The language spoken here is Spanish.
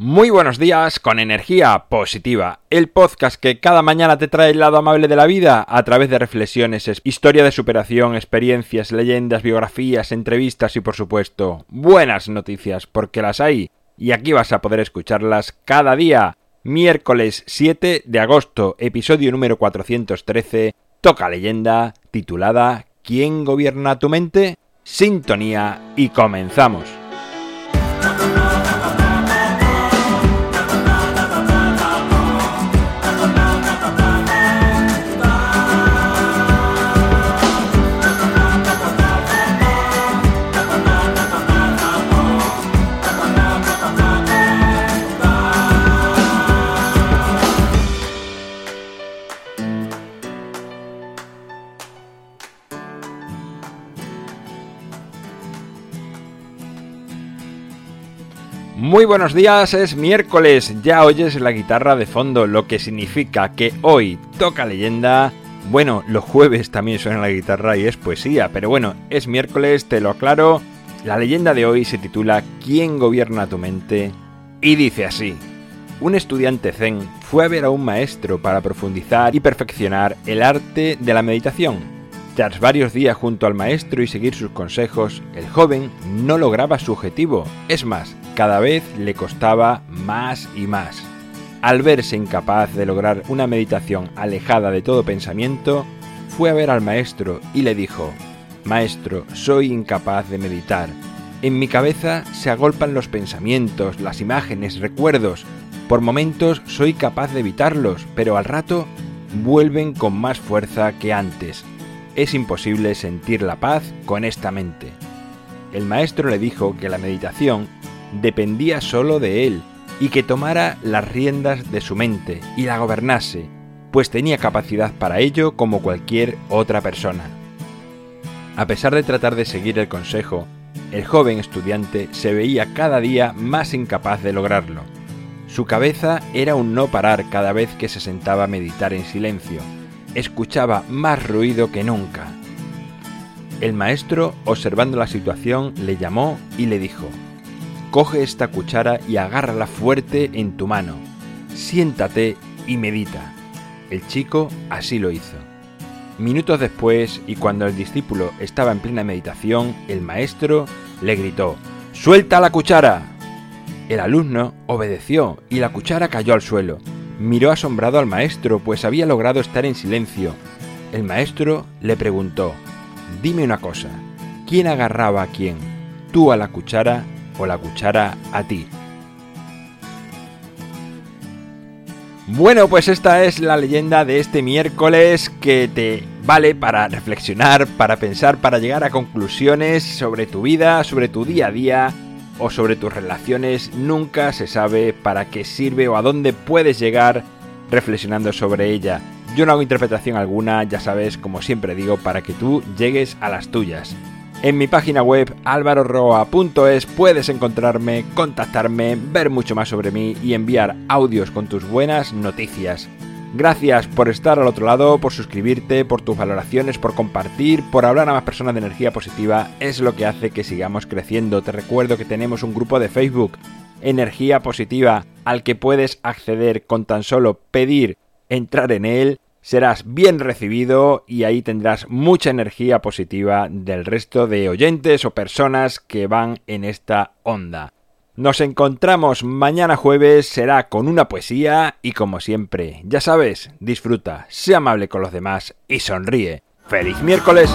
Muy buenos días con energía positiva, el podcast que cada mañana te trae el lado amable de la vida a través de reflexiones, historia de superación, experiencias, leyendas, biografías, entrevistas y por supuesto buenas noticias porque las hay y aquí vas a poder escucharlas cada día. Miércoles 7 de agosto, episodio número 413, toca leyenda titulada ¿Quién gobierna tu mente? Sintonía y comenzamos. Muy buenos días, es miércoles, ya oyes la guitarra de fondo, lo que significa que hoy toca leyenda. Bueno, los jueves también suena la guitarra y es poesía, pero bueno, es miércoles, te lo aclaro. La leyenda de hoy se titula ¿Quién gobierna tu mente? Y dice así. Un estudiante zen fue a ver a un maestro para profundizar y perfeccionar el arte de la meditación. Tras varios días junto al maestro y seguir sus consejos, el joven no lograba su objetivo. Es más, cada vez le costaba más y más. Al verse incapaz de lograr una meditación alejada de todo pensamiento, fue a ver al maestro y le dijo, Maestro, soy incapaz de meditar. En mi cabeza se agolpan los pensamientos, las imágenes, recuerdos. Por momentos soy capaz de evitarlos, pero al rato vuelven con más fuerza que antes es imposible sentir la paz con esta mente. El maestro le dijo que la meditación dependía solo de él y que tomara las riendas de su mente y la gobernase, pues tenía capacidad para ello como cualquier otra persona. A pesar de tratar de seguir el consejo, el joven estudiante se veía cada día más incapaz de lograrlo. Su cabeza era un no parar cada vez que se sentaba a meditar en silencio, escuchaba más ruido que nunca. El maestro, observando la situación, le llamó y le dijo, Coge esta cuchara y agárrala fuerte en tu mano. Siéntate y medita. El chico así lo hizo. Minutos después, y cuando el discípulo estaba en plena meditación, el maestro le gritó, ¡Suelta la cuchara! El alumno obedeció y la cuchara cayó al suelo. Miró asombrado al maestro, pues había logrado estar en silencio. El maestro le preguntó, Dime una cosa, ¿quién agarraba a quién? ¿Tú a la cuchara o la cuchara a ti? Bueno, pues esta es la leyenda de este miércoles que te vale para reflexionar, para pensar, para llegar a conclusiones sobre tu vida, sobre tu día a día o sobre tus relaciones, nunca se sabe para qué sirve o a dónde puedes llegar reflexionando sobre ella. Yo no hago interpretación alguna, ya sabes, como siempre digo, para que tú llegues a las tuyas. En mi página web alvaroroa.es puedes encontrarme, contactarme, ver mucho más sobre mí y enviar audios con tus buenas noticias. Gracias por estar al otro lado, por suscribirte, por tus valoraciones, por compartir, por hablar a más personas de energía positiva. Es lo que hace que sigamos creciendo. Te recuerdo que tenemos un grupo de Facebook, Energía Positiva, al que puedes acceder con tan solo pedir entrar en él. Serás bien recibido y ahí tendrás mucha energía positiva del resto de oyentes o personas que van en esta onda. Nos encontramos mañana jueves, será con una poesía y como siempre, ya sabes, disfruta, sea amable con los demás y sonríe. ¡Feliz miércoles!